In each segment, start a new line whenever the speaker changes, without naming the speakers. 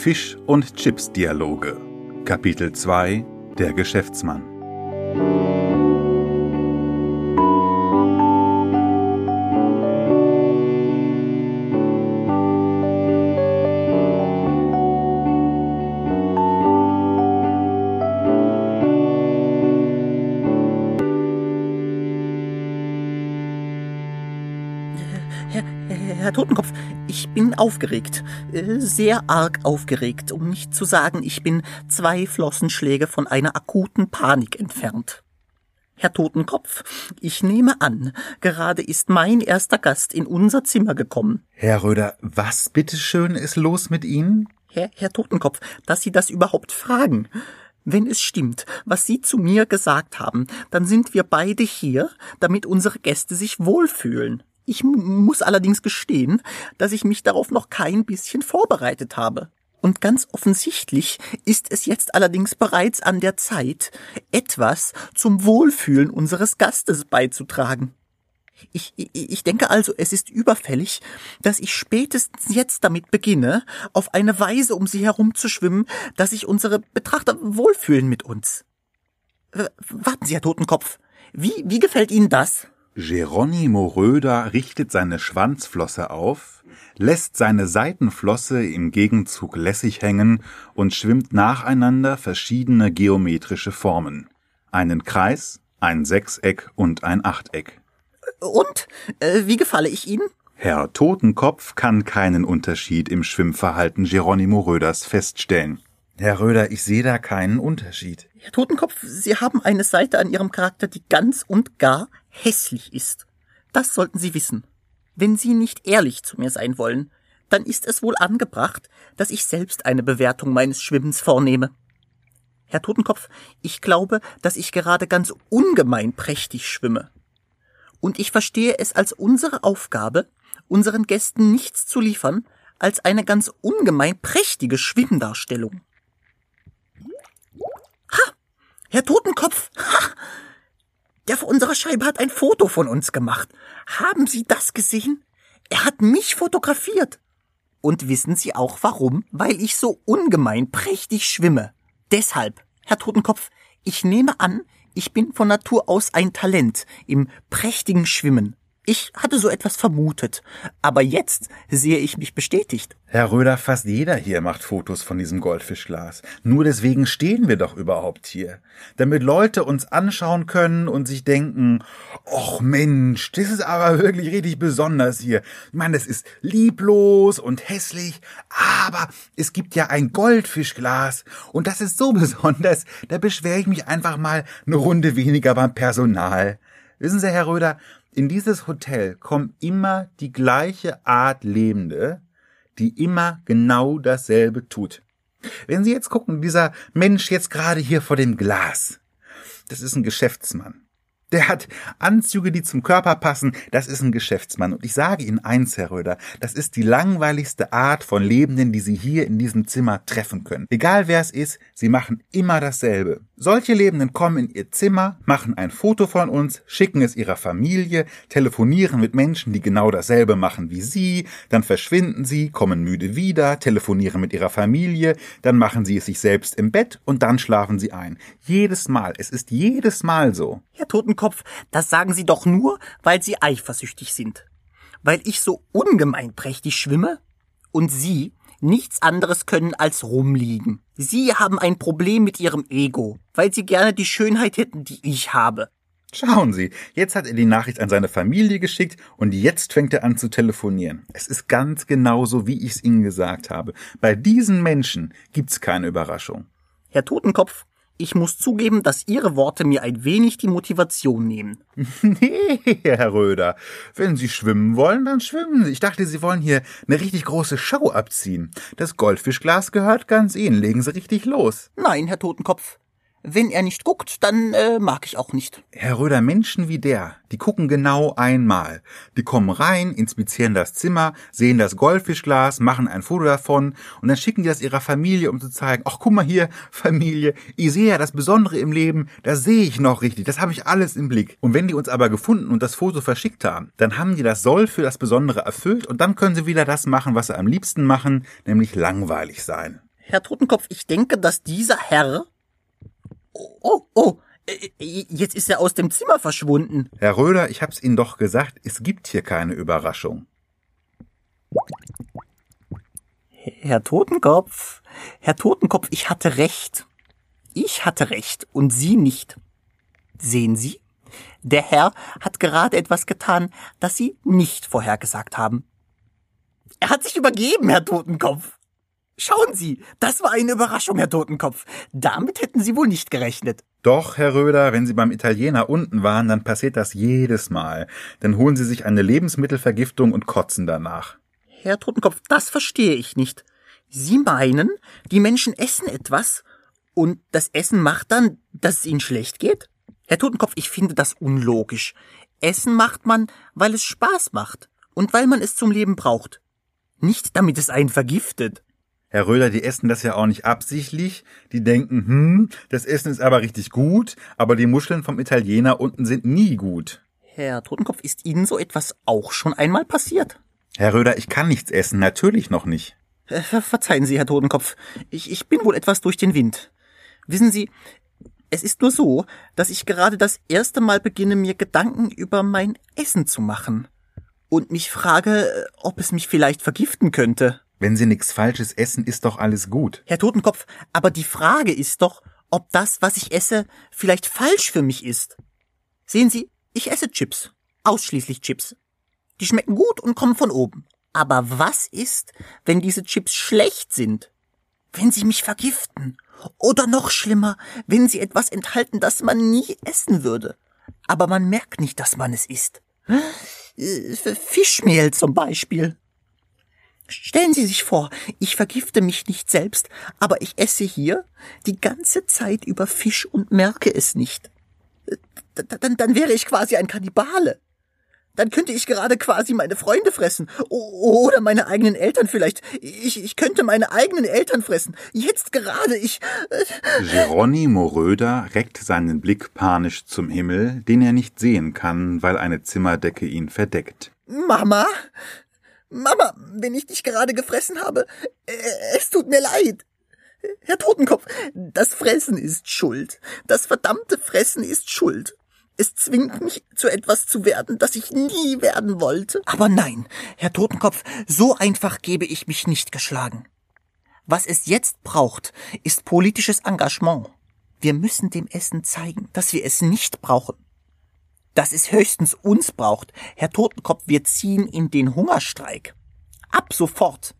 Fisch- und Chips-Dialoge. Kapitel 2 Der Geschäftsmann.
Herr, Totenkopf, ich bin aufgeregt. Äh, Sehr arg aufgeregt, um nicht zu sagen, ich bin zwei Flossenschläge von einer akuten Panik entfernt. Herr Totenkopf, ich nehme an, gerade ist mein erster Gast in unser Zimmer gekommen.
Herr Röder, was bitteschön ist los mit Ihnen?
Herr, Herr Totenkopf, dass Sie das überhaupt fragen. Wenn es stimmt, was Sie zu mir gesagt haben, dann sind wir beide hier, damit unsere Gäste sich wohlfühlen. Ich muss allerdings gestehen, dass ich mich darauf noch kein bisschen vorbereitet habe. Und ganz offensichtlich ist es jetzt allerdings bereits an der Zeit, etwas zum Wohlfühlen unseres Gastes beizutragen. Ich, ich, ich denke also, es ist überfällig, dass ich spätestens jetzt damit beginne, auf eine Weise um sie herumzuschwimmen, dass sich unsere Betrachter wohlfühlen mit uns. Warten Sie, Herr Totenkopf. Wie, wie gefällt Ihnen das?
Geronimo Röder richtet seine Schwanzflosse auf, lässt seine Seitenflosse im Gegenzug lässig hängen und schwimmt nacheinander verschiedene geometrische Formen. Einen Kreis, ein Sechseck und ein Achteck.
Und? Äh, wie gefalle ich Ihnen?
Herr Totenkopf kann keinen Unterschied im Schwimmverhalten Geronimo Röders feststellen. Herr Röder, ich sehe da keinen Unterschied.
Herr Totenkopf, Sie haben eine Seite an Ihrem Charakter, die ganz und gar hässlich ist. Das sollten Sie wissen. Wenn Sie nicht ehrlich zu mir sein wollen, dann ist es wohl angebracht, dass ich selbst eine Bewertung meines Schwimmens vornehme. Herr Totenkopf, ich glaube, dass ich gerade ganz ungemein prächtig schwimme. Und ich verstehe es als unsere Aufgabe, unseren Gästen nichts zu liefern, als eine ganz ungemein prächtige Schwimmdarstellung. Ha! Herr Totenkopf! Ha! Der vor unserer Scheibe hat ein Foto von uns gemacht. Haben Sie das gesehen? Er hat mich fotografiert. Und wissen Sie auch warum? Weil ich so ungemein prächtig schwimme. Deshalb, Herr Totenkopf, ich nehme an, ich bin von Natur aus ein Talent im prächtigen Schwimmen. Ich hatte so etwas vermutet, aber jetzt sehe ich mich bestätigt.
Herr Röder, fast jeder hier macht Fotos von diesem Goldfischglas. Nur deswegen stehen wir doch überhaupt hier. Damit Leute uns anschauen können und sich denken, och Mensch, das ist aber wirklich richtig besonders hier. Ich meine, das ist lieblos und hässlich, aber es gibt ja ein Goldfischglas und das ist so besonders, da beschwere ich mich einfach mal eine Runde weniger beim Personal. Wissen Sie, Herr Röder, in dieses Hotel kommen immer die gleiche Art Lebende, die immer genau dasselbe tut. Wenn Sie jetzt gucken, dieser Mensch jetzt gerade hier vor dem Glas, das ist ein Geschäftsmann. Der hat Anzüge, die zum Körper passen. Das ist ein Geschäftsmann. Und ich sage Ihnen eins, Herr Röder, das ist die langweiligste Art von Lebenden, die Sie hier in diesem Zimmer treffen können. Egal wer es ist, sie machen immer dasselbe. Solche Lebenden kommen in ihr Zimmer, machen ein Foto von uns, schicken es ihrer Familie, telefonieren mit Menschen, die genau dasselbe machen wie sie, dann verschwinden sie, kommen müde wieder, telefonieren mit ihrer Familie, dann machen sie es sich selbst im Bett und dann schlafen sie ein. Jedes Mal, es ist jedes Mal so.
Herr Totenkopf, das sagen Sie doch nur, weil Sie eifersüchtig sind. Weil ich so ungemein prächtig schwimme und Sie nichts anderes können als rumliegen. Sie haben ein Problem mit Ihrem Ego, weil Sie gerne die Schönheit hätten, die ich habe.
Schauen Sie, jetzt hat er die Nachricht an seine Familie geschickt und jetzt fängt er an zu telefonieren. Es ist ganz genauso, wie ich es Ihnen gesagt habe. Bei diesen Menschen gibt's keine Überraschung.
Herr Totenkopf, ich muss zugeben, dass Ihre Worte mir ein wenig die Motivation nehmen.
Nee, Herr Röder, wenn Sie schwimmen wollen, dann schwimmen Sie. Ich dachte, Sie wollen hier eine richtig große Show abziehen. Das Goldfischglas gehört ganz Ihnen. Legen Sie richtig los.
Nein, Herr Totenkopf. Wenn er nicht guckt, dann äh, mag ich auch nicht.
Herr Röder, Menschen wie der, die gucken genau einmal. Die kommen rein, inspizieren das Zimmer, sehen das Goldfischglas, machen ein Foto davon und dann schicken die das ihrer Familie, um zu zeigen, ach guck mal hier, Familie, ich sehe ja das Besondere im Leben, das sehe ich noch richtig, das habe ich alles im Blick. Und wenn die uns aber gefunden und das Foto verschickt haben, dann haben die das Soll für das Besondere erfüllt und dann können sie wieder das machen, was sie am liebsten machen, nämlich langweilig sein.
Herr Totenkopf, ich denke, dass dieser Herr. Oh, oh, oh, äh, jetzt ist er aus dem Zimmer verschwunden.
Herr Röder, ich hab's Ihnen doch gesagt, es gibt hier keine Überraschung.
Herr Totenkopf, Herr Totenkopf, ich hatte recht. Ich hatte recht und Sie nicht. Sehen Sie? Der Herr hat gerade etwas getan, das Sie nicht vorhergesagt haben. Er hat sich übergeben, Herr Totenkopf. Schauen Sie, das war eine Überraschung, Herr Totenkopf. Damit hätten Sie wohl nicht gerechnet.
Doch, Herr Röder, wenn Sie beim Italiener unten waren, dann passiert das jedes Mal. Dann holen Sie sich eine Lebensmittelvergiftung und kotzen danach.
Herr Totenkopf, das verstehe ich nicht. Sie meinen, die Menschen essen etwas und das Essen macht dann, dass es ihnen schlecht geht? Herr Totenkopf, ich finde das unlogisch. Essen macht man, weil es Spaß macht und weil man es zum Leben braucht. Nicht damit es einen vergiftet.
Herr Röder, die essen das ja auch nicht absichtlich. Die denken, hm, das Essen ist aber richtig gut, aber die Muscheln vom Italiener unten sind nie gut.
Herr Totenkopf, ist Ihnen so etwas auch schon einmal passiert?
Herr Röder, ich kann nichts essen, natürlich noch nicht.
Äh, verzeihen Sie, Herr Totenkopf, ich, ich bin wohl etwas durch den Wind. Wissen Sie, es ist nur so, dass ich gerade das erste Mal beginne, mir Gedanken über mein Essen zu machen. Und mich frage, äh, ob es mich vielleicht vergiften könnte.
Wenn Sie nichts Falsches essen, ist doch alles gut.
Herr Totenkopf, aber die Frage ist doch, ob das, was ich esse, vielleicht falsch für mich ist. Sehen Sie, ich esse Chips. Ausschließlich Chips. Die schmecken gut und kommen von oben. Aber was ist, wenn diese Chips schlecht sind? Wenn sie mich vergiften? Oder noch schlimmer, wenn sie etwas enthalten, das man nie essen würde. Aber man merkt nicht, dass man es isst. Äh, Fischmehl zum Beispiel. Stellen Sie sich vor, ich vergifte mich nicht selbst, aber ich esse hier die ganze Zeit über Fisch und merke es nicht. Dann, dann wäre ich quasi ein Kannibale. Dann könnte ich gerade quasi meine Freunde fressen. Oder meine eigenen Eltern vielleicht. Ich, ich könnte meine eigenen Eltern fressen. Jetzt gerade, ich.
Äh Geronimo Röder reckt seinen Blick panisch zum Himmel, den er nicht sehen kann, weil eine Zimmerdecke ihn verdeckt.
Mama? Mama, wenn ich dich gerade gefressen habe, äh, es tut mir leid. Herr Totenkopf, das Fressen ist schuld. Das verdammte Fressen ist schuld. Es zwingt mich zu etwas zu werden, das ich nie werden wollte. Aber nein, Herr Totenkopf, so einfach gebe ich mich nicht geschlagen. Was es jetzt braucht, ist politisches Engagement. Wir müssen dem Essen zeigen, dass wir es nicht brauchen dass es höchstens uns braucht. Herr Totenkopf, wir ziehen in den Hungerstreik. Ab sofort.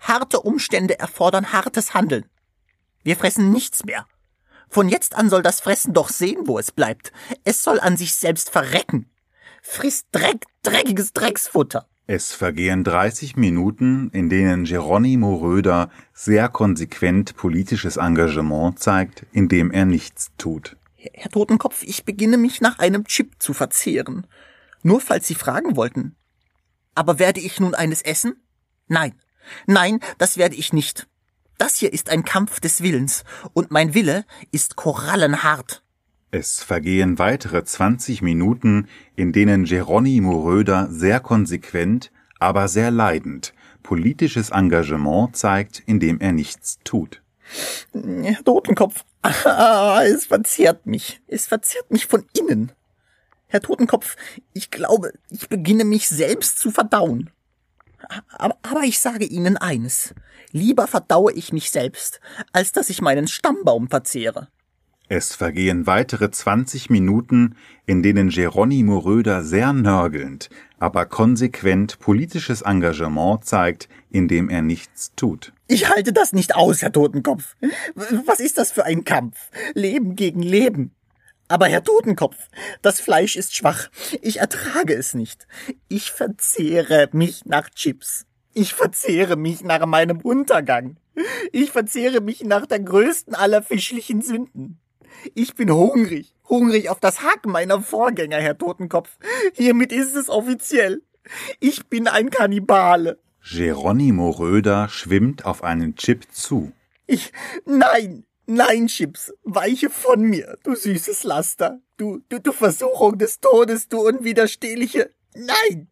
Harte Umstände erfordern hartes Handeln. Wir fressen nichts mehr. Von jetzt an soll das Fressen doch sehen, wo es bleibt. Es soll an sich selbst verrecken. Frisst Dreck, dreckiges Drecksfutter.
Es vergehen 30 Minuten, in denen Geronimo Röder sehr konsequent politisches Engagement zeigt, indem er nichts tut.
Herr Totenkopf, ich beginne mich nach einem Chip zu verzehren. Nur falls Sie fragen wollten. Aber werde ich nun eines essen? Nein. Nein, das werde ich nicht. Das hier ist ein Kampf des Willens, und mein Wille ist korallenhart.
Es vergehen weitere 20 Minuten, in denen Geronimo Röder sehr konsequent, aber sehr leidend politisches Engagement zeigt, indem er nichts tut.
Herr Totenkopf, ah, es verzehrt mich. Es verzehrt mich von innen. Herr Totenkopf, ich glaube, ich beginne mich selbst zu verdauen. Aber, aber ich sage Ihnen eines. Lieber verdaue ich mich selbst, als dass ich meinen Stammbaum verzehre.
Es vergehen weitere 20 Minuten, in denen Geronimo Röder sehr nörgelnd, aber konsequent politisches Engagement zeigt, indem er nichts tut.
Ich halte das nicht aus, Herr Totenkopf. Was ist das für ein Kampf? Leben gegen Leben. Aber Herr Totenkopf, das Fleisch ist schwach. Ich ertrage es nicht. Ich verzehre mich nach Chips. Ich verzehre mich nach meinem Untergang. Ich verzehre mich nach der größten aller fischlichen Sünden. Ich bin hungrig, hungrig auf das Haken meiner Vorgänger, Herr Totenkopf. Hiermit ist es offiziell. Ich bin ein Kannibale.
Geronimo Röder schwimmt auf einen Chip zu.
Ich, nein, nein, Chips, weiche von mir, du süßes Laster, du, du, du Versuchung des Todes, du unwiderstehliche, nein,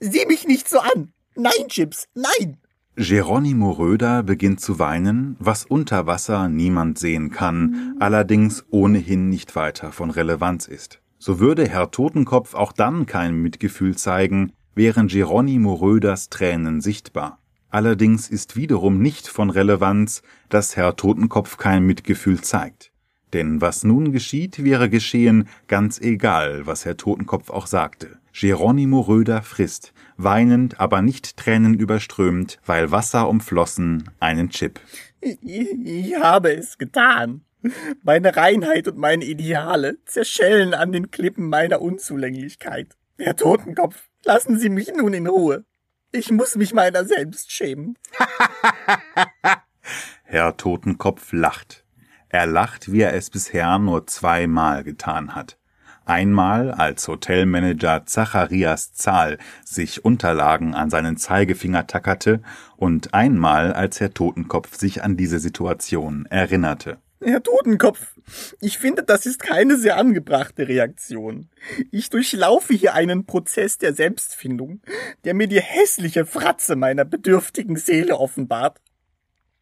sieh mich nicht so an, nein, Chips, nein.
Geronimo Röder beginnt zu weinen, was unter Wasser niemand sehen kann, allerdings ohnehin nicht weiter von Relevanz ist. So würde Herr Totenkopf auch dann kein Mitgefühl zeigen, wären Geronimo Röders Tränen sichtbar. Allerdings ist wiederum nicht von Relevanz, dass Herr Totenkopf kein Mitgefühl zeigt. Denn was nun geschieht, wäre geschehen, ganz egal, was Herr Totenkopf auch sagte. Geronimo Röder frisst, weinend, aber nicht tränenüberströmt, weil Wasser umflossen, einen Chip.
Ich, ich habe es getan. Meine Reinheit und meine Ideale zerschellen an den Klippen meiner Unzulänglichkeit. Herr Totenkopf, lassen Sie mich nun in Ruhe. Ich muss mich meiner selbst schämen.
Herr Totenkopf lacht. Er lacht, wie er es bisher nur zweimal getan hat. Einmal, als Hotelmanager Zacharias Zahl sich Unterlagen an seinen Zeigefinger tackerte und einmal, als Herr Totenkopf sich an diese Situation erinnerte.
Herr Totenkopf, ich finde, das ist keine sehr angebrachte Reaktion. Ich durchlaufe hier einen Prozess der Selbstfindung, der mir die hässliche Fratze meiner bedürftigen Seele offenbart.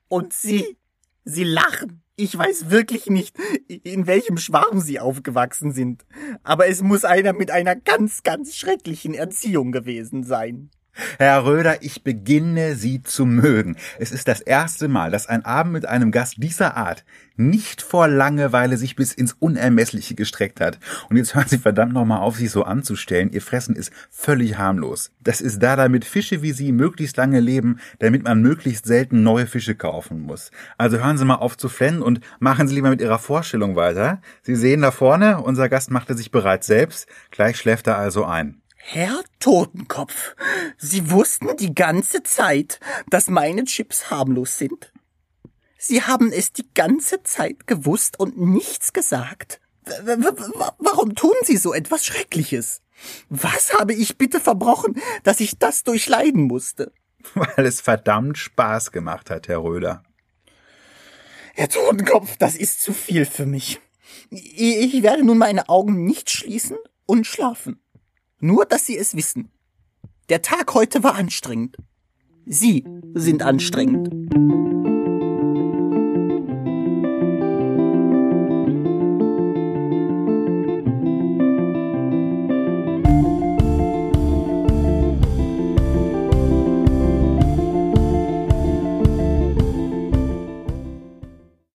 Und Sie, Sie lachen. Ich weiß wirklich nicht, in welchem Schwarm Sie aufgewachsen sind, aber es muss einer mit einer ganz, ganz schrecklichen Erziehung gewesen sein.
Herr Röder, ich beginne Sie zu mögen. Es ist das erste Mal, dass ein Abend mit einem Gast dieser Art nicht vor Langeweile sich bis ins Unermessliche gestreckt hat. Und jetzt hören Sie verdammt nochmal auf, sich so anzustellen. Ihr Fressen ist völlig harmlos. Das ist da, damit Fische wie Sie möglichst lange leben, damit man möglichst selten neue Fische kaufen muss. Also hören Sie mal auf zu flennen und machen Sie lieber mit Ihrer Vorstellung weiter. Sie sehen da vorne, unser Gast machte sich bereits selbst. Gleich schläft er also ein.
Herr Totenkopf, Sie wussten die ganze Zeit, dass meine Chips harmlos sind? Sie haben es die ganze Zeit gewusst und nichts gesagt. Warum tun Sie so etwas Schreckliches? Was habe ich bitte verbrochen, dass ich das durchleiden musste?
Weil es verdammt Spaß gemacht hat, Herr Röder.
Herr Totenkopf, das ist zu viel für mich. Ich werde nun meine Augen nicht schließen und schlafen. Nur, dass Sie es wissen. Der Tag heute war anstrengend. Sie sind anstrengend.